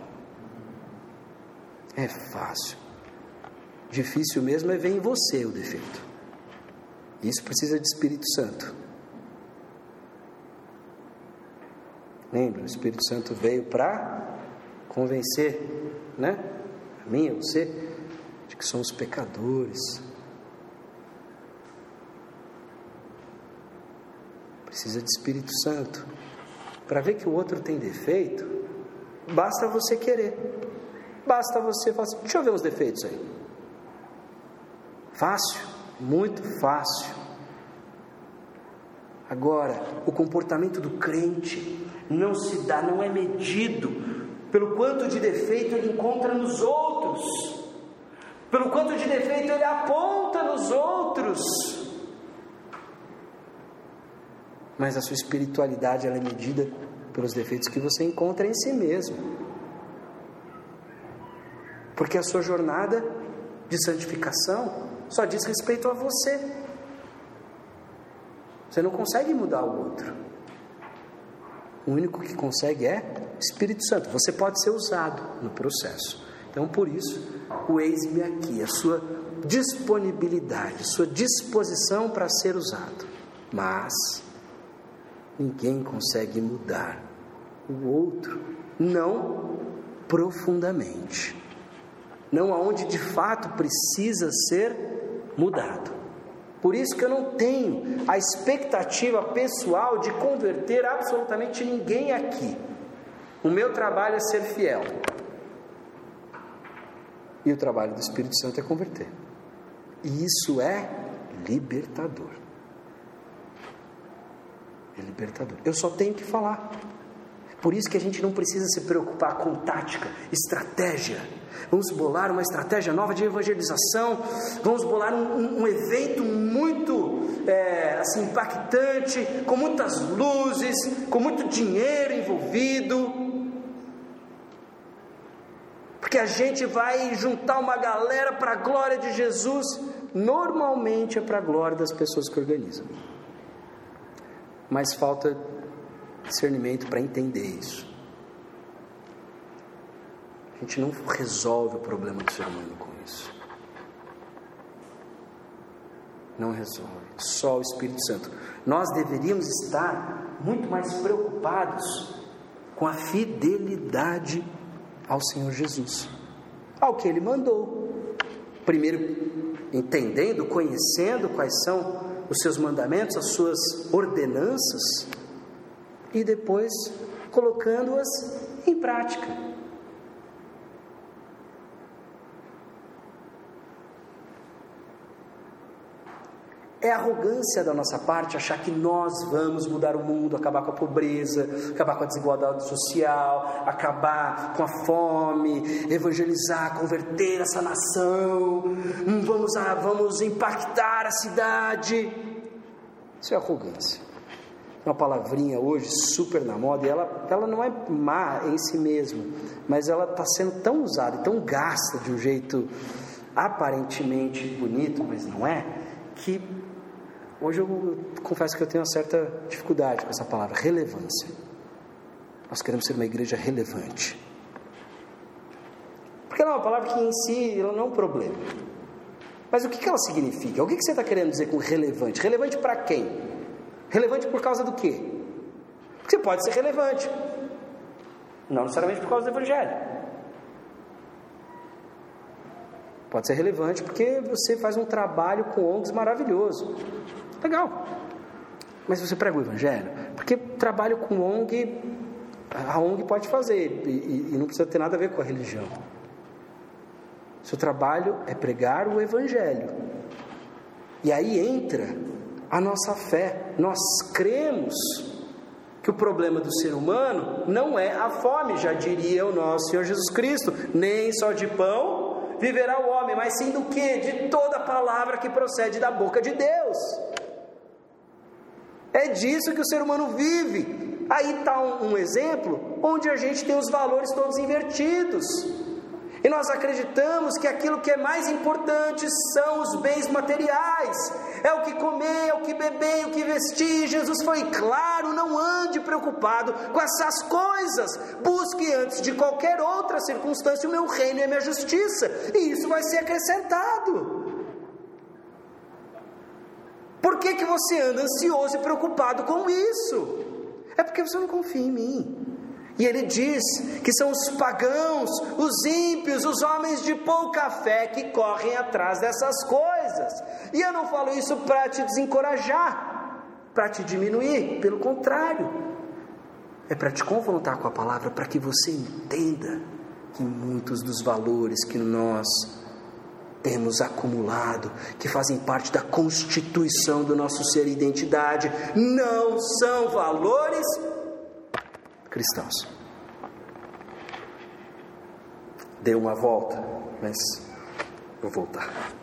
É fácil. Difícil mesmo é ver em você o defeito. Isso precisa de Espírito Santo. Lembra, o Espírito Santo veio para convencer, né? A mim, você, de que somos pecadores. Precisa de Espírito Santo. Para ver que o outro tem defeito, basta você querer. Basta você falar assim, deixa eu ver os defeitos aí. Fácil, muito fácil. Agora, o comportamento do crente não se dá, não é medido pelo quanto de defeito ele encontra nos outros, pelo quanto de defeito ele aponta nos outros. Mas a sua espiritualidade é medida pelos defeitos que você encontra em si mesmo. Porque a sua jornada de santificação só diz respeito a você. Você não consegue mudar o outro. O único que consegue é o Espírito Santo. Você pode ser usado no processo. Então, por isso, o eis-me aqui, a sua disponibilidade, sua disposição para ser usado. Mas ninguém consegue mudar o outro, não profundamente. Não aonde de fato precisa ser mudado. Por isso que eu não tenho a expectativa pessoal de converter absolutamente ninguém aqui. O meu trabalho é ser fiel. E o trabalho do Espírito Santo é converter. E isso é libertador. É libertador. Eu só tenho que falar. Por isso que a gente não precisa se preocupar com tática, estratégia. Vamos bolar uma estratégia nova de evangelização. Vamos bolar um, um evento muito é, assim impactante, com muitas luzes, com muito dinheiro envolvido. Porque a gente vai juntar uma galera para a glória de Jesus. Normalmente é para a glória das pessoas que organizam. Mas falta discernimento para entender isso. A gente não resolve o problema do ser humano com isso. Não resolve. Só o Espírito Santo. Nós deveríamos estar muito mais preocupados com a fidelidade ao Senhor Jesus, ao que Ele mandou. Primeiro, entendendo, conhecendo quais são os seus mandamentos, as suas ordenanças e depois colocando-as em prática. É arrogância da nossa parte achar que nós vamos mudar o mundo, acabar com a pobreza, acabar com a desigualdade social, acabar com a fome, evangelizar, converter essa nação, hum, vamos, vamos impactar a cidade. Isso é arrogância. uma palavrinha hoje super na moda, e ela, ela não é má em si mesma, mas ela está sendo tão usada, tão gasta de um jeito aparentemente bonito, mas não é, que hoje eu confesso que eu tenho uma certa dificuldade com essa palavra, relevância. Nós queremos ser uma igreja relevante. Porque ela é uma palavra que em si ela não é um problema. Mas o que ela significa? O que você está querendo dizer com relevante? Relevante para quem? Relevante por causa do quê? Porque você pode ser relevante, não necessariamente por causa do Evangelho. Pode ser relevante porque você faz um trabalho com ONGs maravilhoso. Legal. Mas você prega o Evangelho? Porque trabalho com ONG, a ONG pode fazer e, e não precisa ter nada a ver com a religião. Seu trabalho é pregar o Evangelho. E aí entra a nossa fé. Nós cremos que o problema do ser humano não é a fome, já diria o nosso Senhor Jesus Cristo, nem só de pão viverá o homem, mas sim do que? De toda palavra que procede da boca de Deus. É disso que o ser humano vive. Aí está um, um exemplo onde a gente tem os valores todos invertidos. E nós acreditamos que aquilo que é mais importante são os bens materiais. É o que comer, é o que beber, é o que vestir. Jesus foi claro: não ande preocupado com essas coisas. Busque antes de qualquer outra circunstância o meu reino e a minha justiça, e isso vai ser acrescentado. Por que, que você anda ansioso e preocupado com isso? É porque você não confia em mim. E ele diz que são os pagãos, os ímpios, os homens de pouca fé que correm atrás dessas coisas. E eu não falo isso para te desencorajar, para te diminuir, pelo contrário, é para te confrontar com a palavra, para que você entenda que muitos dos valores que nós temos acumulado, que fazem parte da constituição do nosso ser e identidade, não são valores cristãos. Dei uma volta, mas vou voltar.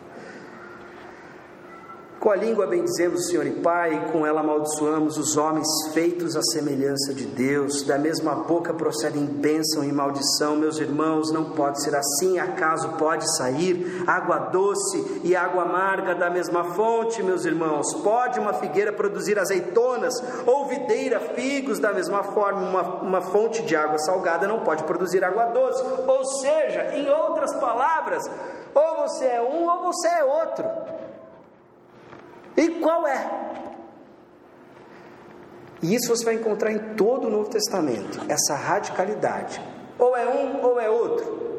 Com a língua bendizemos o Senhor e Pai, com ela amaldiçoamos os homens feitos à semelhança de Deus. Da mesma boca procedem bênção e maldição. Meus irmãos, não pode ser assim. Acaso pode sair água doce e água amarga da mesma fonte, meus irmãos? Pode uma figueira produzir azeitonas ou videira figos da mesma forma? Uma, uma fonte de água salgada não pode produzir água doce. Ou seja, em outras palavras, ou você é um ou você é outro. E qual é? E isso você vai encontrar em todo o Novo Testamento, essa radicalidade. Ou é um ou é outro.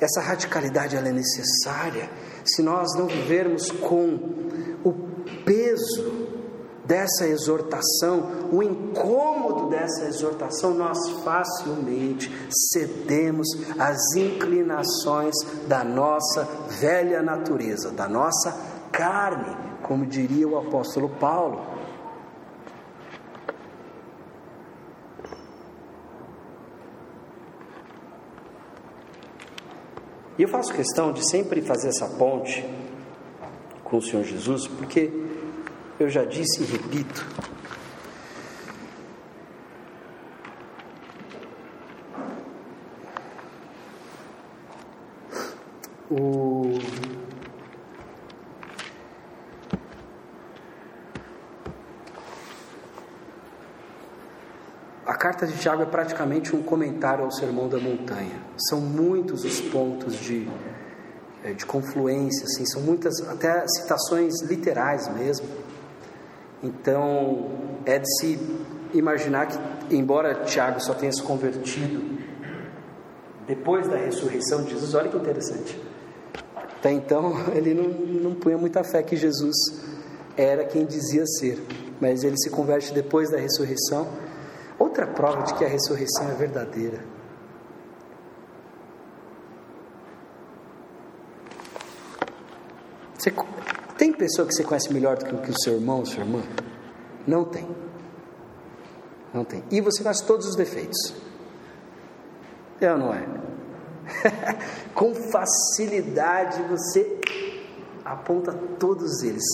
Essa radicalidade ela é necessária se nós não vivermos com o peso dessa exortação, o incômodo dessa exortação, nós facilmente cedemos às inclinações da nossa velha natureza, da nossa carne, como diria o apóstolo Paulo. E eu faço questão de sempre fazer essa ponte com o Senhor Jesus, porque eu já disse e repito. O A carta de Tiago é praticamente um comentário ao Sermão da Montanha. São muitos os pontos de, eh, de confluência, assim, são muitas, até citações literais mesmo. Então, é de se imaginar que, embora Tiago só tenha se convertido depois da ressurreição de Jesus, olha que interessante. Até então, <laughs> ele não, não punha muita fé que Jesus era quem dizia ser, mas ele se converte depois da ressurreição. Outra prova de que a ressurreição é verdadeira. Você tem pessoa que você conhece melhor do que o seu irmão ou sua irmã? Não tem. Não tem. E você conhece todos os defeitos. É ou não é? <laughs> com facilidade você aponta todos eles.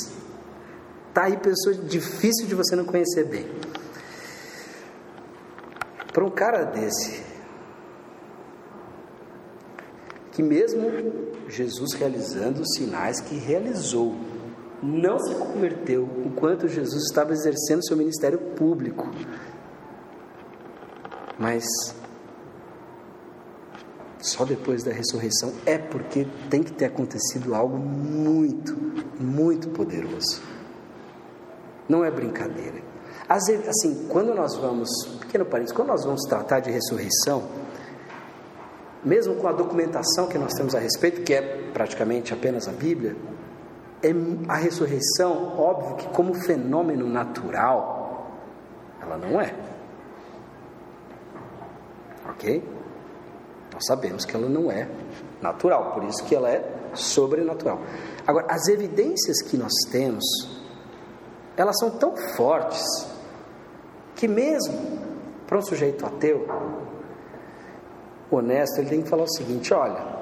Tá aí pessoa difícil de você não conhecer bem. Para um cara desse, que mesmo Jesus realizando os sinais que realizou, não se converteu enquanto Jesus estava exercendo seu ministério público. Mas só depois da ressurreição é porque tem que ter acontecido algo muito, muito poderoso. Não é brincadeira. Assim, quando nós vamos, pequeno parênteses, quando nós vamos tratar de ressurreição, mesmo com a documentação que nós temos a respeito, que é praticamente apenas a Bíblia, a ressurreição, óbvio que como fenômeno natural, ela não é. Ok? Nós sabemos que ela não é natural, por isso que ela é sobrenatural. Agora, as evidências que nós temos, elas são tão fortes que mesmo para um sujeito ateu, honesto, ele tem que falar o seguinte: olha,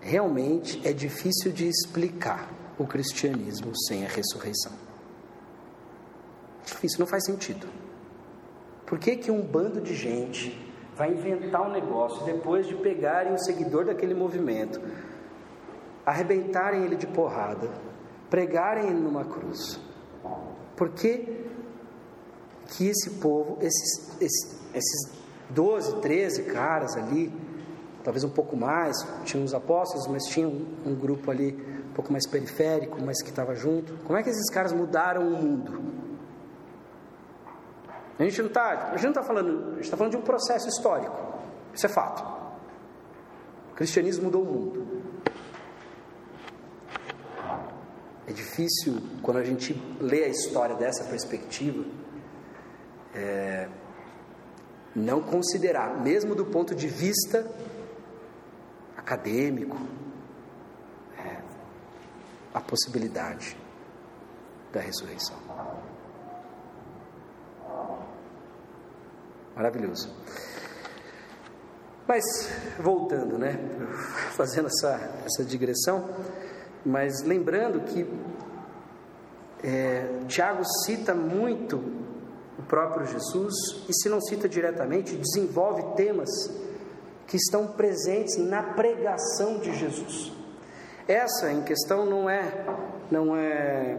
realmente é difícil de explicar o cristianismo sem a ressurreição. Difícil, não faz sentido. Por que, que um bando de gente vai inventar um negócio depois de pegarem o seguidor daquele movimento, arrebentarem ele de porrada, pregarem ele numa cruz? Por que, que esse povo, esses, esses, esses 12, 13 caras ali, talvez um pouco mais, tinham os apóstolos, mas tinha um, grupo ali um pouco mais periférico, mas que estava junto. Como é que esses caras mudaram o mundo? A gente não está, tá falando, está falando de um processo histórico. Isso é fato. O cristianismo mudou o mundo. É difícil quando a gente lê a história dessa perspectiva. É, não considerar, mesmo do ponto de vista acadêmico, é, a possibilidade da ressurreição. Maravilhoso. Mas, voltando, né? <laughs> Fazendo essa, essa digressão, mas lembrando que é, Tiago cita muito o próprio Jesus, e se não cita diretamente, desenvolve temas que estão presentes na pregação de Jesus. Essa em questão não é não é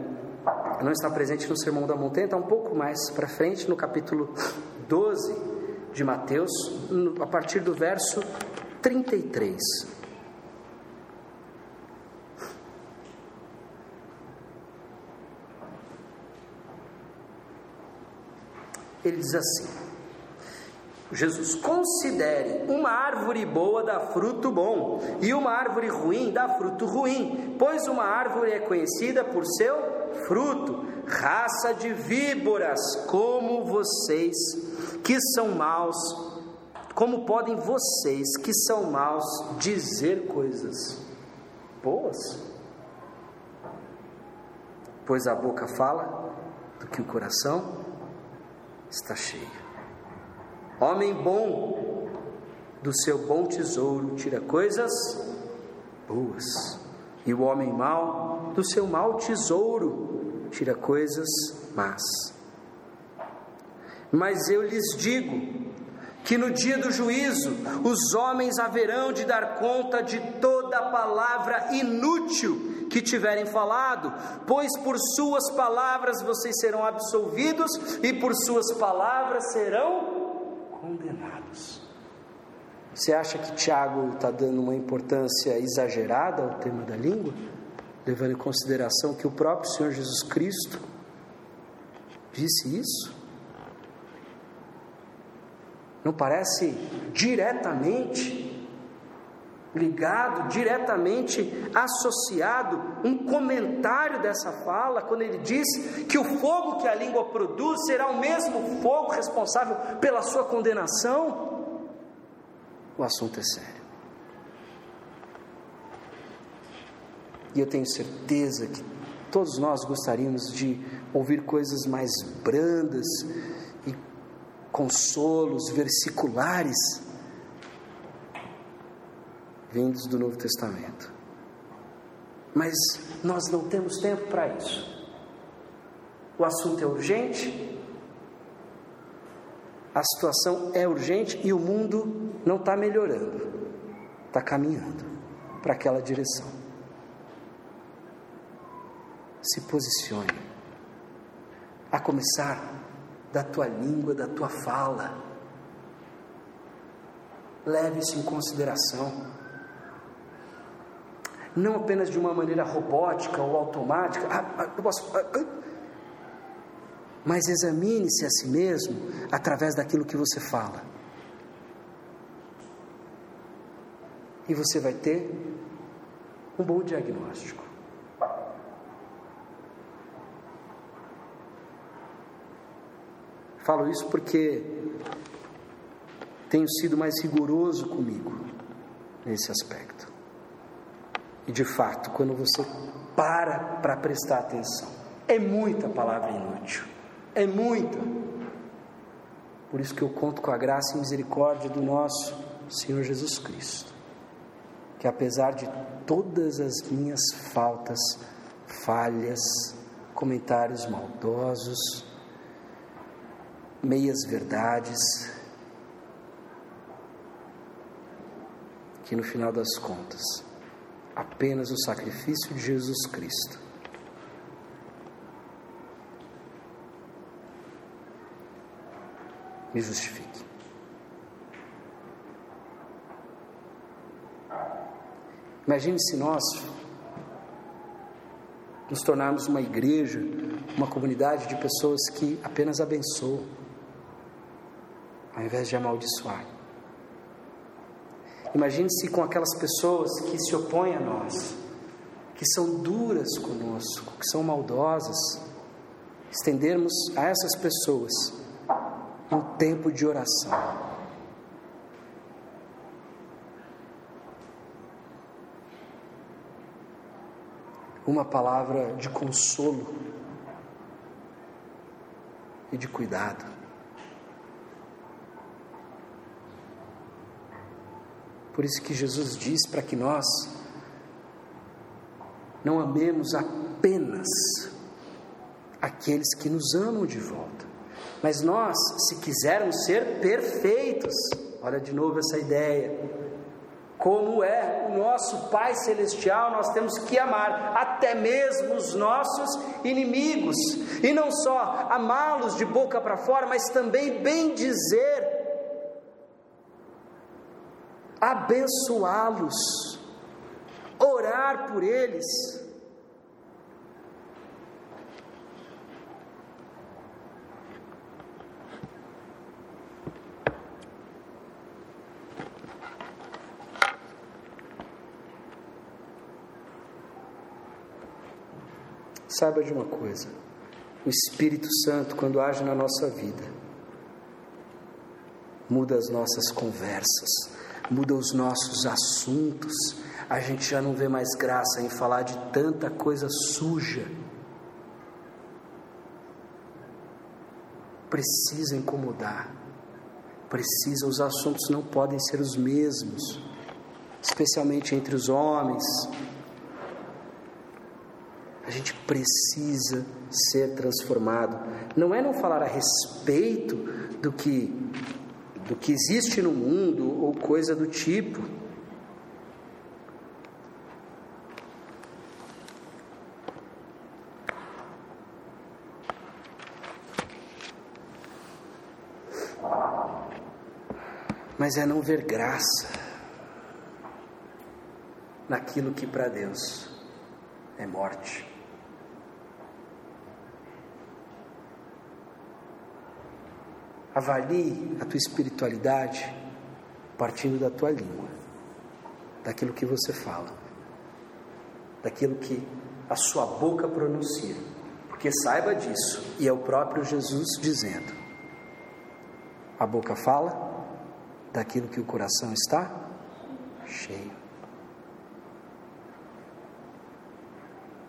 não está presente no Sermão da Montanha, está um pouco mais para frente no capítulo 12 de Mateus, a partir do verso 33. Ele diz assim: Jesus, considere uma árvore boa dá fruto bom, e uma árvore ruim dá fruto ruim, pois uma árvore é conhecida por seu fruto. Raça de víboras, como vocês que são maus, como podem vocês que são maus dizer coisas boas? Pois a boca fala do que o coração está cheio. Homem bom, do seu bom tesouro tira coisas boas, e o homem mau, do seu mau tesouro tira coisas más. Mas eu lhes digo que no dia do juízo os homens haverão de dar conta de toda palavra inútil que tiverem falado, pois por suas palavras vocês serão absolvidos e por suas palavras serão condenados. Você acha que Tiago está dando uma importância exagerada ao tema da língua, levando em consideração que o próprio Senhor Jesus Cristo disse isso? Não parece diretamente ligado, diretamente associado, um comentário dessa fala, quando ele diz que o fogo que a língua produz será o mesmo fogo responsável pela sua condenação. O assunto é sério. E eu tenho certeza que todos nós gostaríamos de ouvir coisas mais brandas e consolos versiculares vindos do Novo Testamento. Mas nós não temos tempo para isso. O assunto é urgente, a situação é urgente e o mundo não está melhorando, está caminhando para aquela direção. Se posicione, a começar da tua língua, da tua fala. Leve isso em consideração. Não apenas de uma maneira robótica ou automática. Ah, ah ah mas examine-se a si mesmo através daquilo que você fala. E você vai ter um bom diagnóstico. Falo isso porque tenho sido mais rigoroso comigo nesse aspecto. E de fato, quando você para para prestar atenção, é muita palavra inútil é muita. Por isso que eu conto com a graça e misericórdia do nosso Senhor Jesus Cristo, que apesar de todas as minhas faltas, falhas, comentários maldosos, meias verdades, que no final das contas, apenas o sacrifício de Jesus Cristo me justifique. Imagine se nós nos tornarmos uma igreja, uma comunidade de pessoas que apenas abençoam, ao invés de amaldiçoar. Imagine se com aquelas pessoas que se opõem a nós, que são duras conosco, que são maldosas, estendermos a essas pessoas um tempo de oração. Uma palavra de consolo e de cuidado. Por isso que Jesus diz para que nós não amemos apenas aqueles que nos amam de volta, mas nós, se quisermos ser perfeitos, olha de novo essa ideia, como é o nosso Pai Celestial, nós temos que amar até mesmo os nossos inimigos, e não só amá-los de boca para fora, mas também bem dizer, abençoá-los, orar por eles. Saiba de uma coisa: o Espírito Santo, quando age na nossa vida, muda as nossas conversas, muda os nossos assuntos. A gente já não vê mais graça em falar de tanta coisa suja. Precisa incomodar, precisa, os assuntos não podem ser os mesmos, especialmente entre os homens, a gente precisa ser transformado. Não é não falar a respeito do que do que existe no mundo ou coisa do tipo. Mas é não ver graça naquilo que para Deus é morte. Avalie a tua espiritualidade partindo da tua língua, daquilo que você fala, daquilo que a sua boca pronuncia. Porque saiba disso, e é o próprio Jesus dizendo: a boca fala daquilo que o coração está cheio.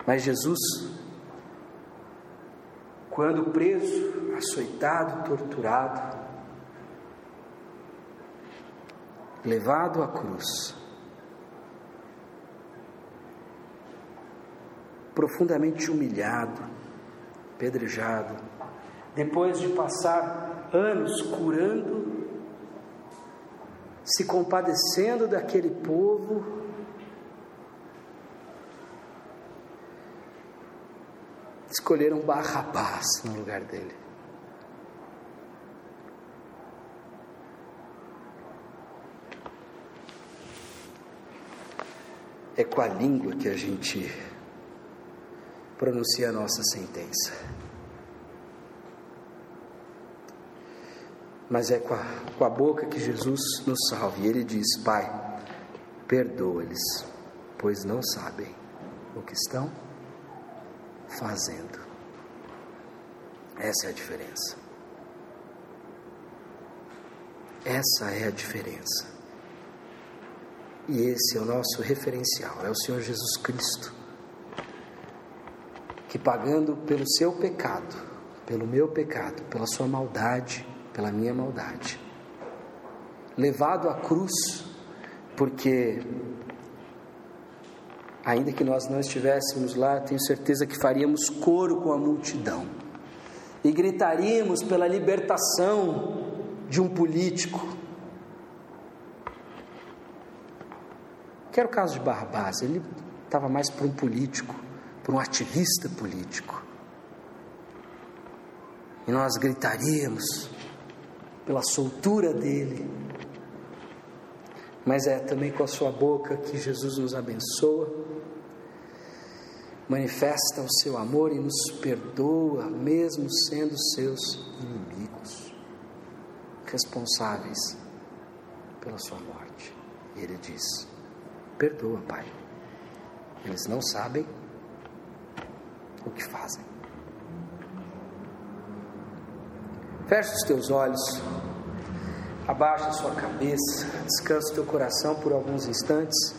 Mas Jesus quando preso, açoitado, torturado, levado à cruz, profundamente humilhado, pedrejado, depois de passar anos curando, se compadecendo daquele povo, escolheram Barrabás no lugar dele. É com a língua que a gente pronuncia a nossa sentença. Mas é com a, com a boca que Jesus nos salve. E ele diz: Pai, perdoa-lhes, pois não sabem o que estão fazendo. Essa é a diferença. Essa é a diferença. E esse é o nosso referencial, é o Senhor Jesus Cristo, que pagando pelo seu pecado, pelo meu pecado, pela sua maldade, pela minha maldade, levado à cruz, porque ainda que nós não estivéssemos lá, tenho certeza que faríamos coro com a multidão e gritaríamos pela libertação de um político Que era o caso de Barrabás, ele estava mais para um político, para um ativista político. E nós gritaríamos pela soltura dele. Mas é também com a sua boca que Jesus nos abençoa, manifesta o seu amor e nos perdoa, mesmo sendo seus inimigos, responsáveis pela sua morte. E ele diz: Perdoa, Pai. Eles não sabem o que fazem. Feche os teus olhos, abaixa a sua cabeça, descansa o teu coração por alguns instantes.